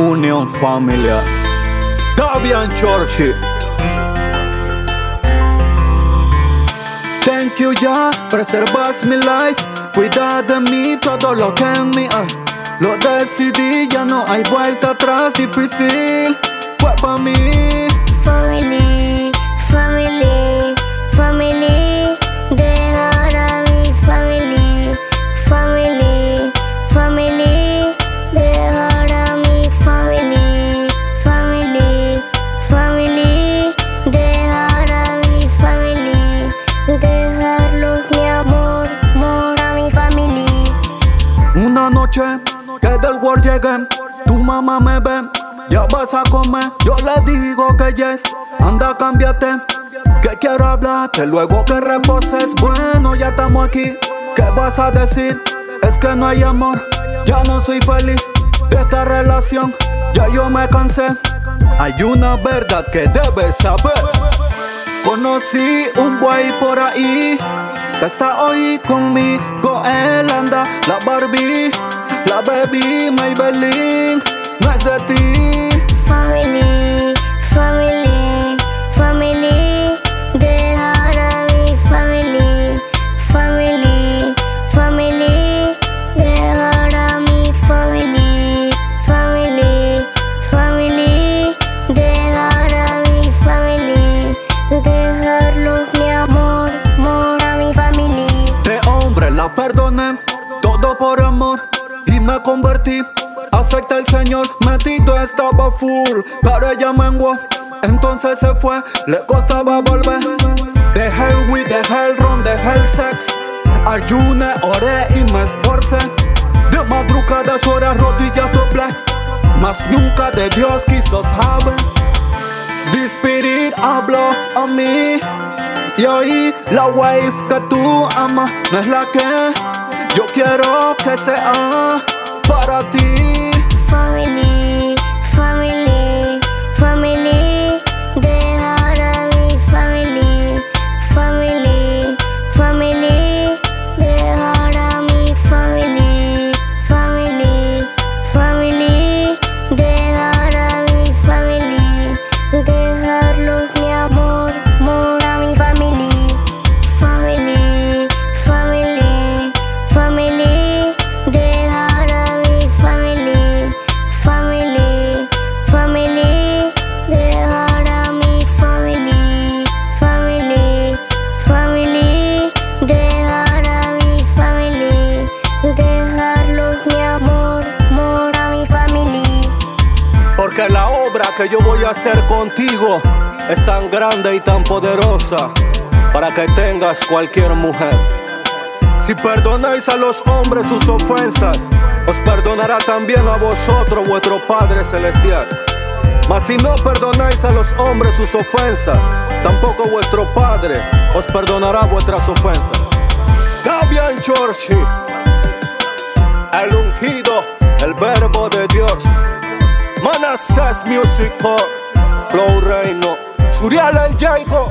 Unión Familia. Davian Chorchi. Thank you ya, preservas mi life. Cuida de mí todo lo que en mí hay. Lo decidí, ya no hay vuelta atrás. Difícil fue para mí. Family, dejarlos mi amor, amor a mi family. Una noche que del world llegué, tu mamá me ve, ya vas a comer. Yo le digo que yes, anda, cámbiate, que quiero hablarte. Luego que reposes, bueno, ya estamos aquí. ¿Qué vas a decir? Es que no hay amor, ya no soy feliz de esta relación, ya yo me cansé. Hay una verdad que debes saber. Conocí un buey por ahí que está hoy conmigo. Él anda, la Barbie, la baby, Maybelline. No es de ti. Family, family, la perdoné, todo por amor. Y me convertí, acepta el Señor. Metido estaba full, pero ella menguó. Entonces se fue, le costaba volver. Dejé el weed, dejé el ron, dejé el sex. Ayuné, oré y me esforcé. De madrugada horas rodillas doblé. Mas nunca de Dios quiso saber. The Spirit habló a mí Y hoy la wife que tú amas No es la que yo quiero que sea para ti La obra que yo voy a hacer contigo Es tan grande y tan poderosa Para que tengas cualquier mujer. Si perdonáis a los hombres sus ofensas Os perdonará también a vosotros vuestro Padre Celestial. Mas si no perdonáis a los hombres sus ofensas Tampoco vuestro Padre os perdonará vuestras ofensas. Davian Chorchi Manassas Music Flow Reino Suriel el Jaico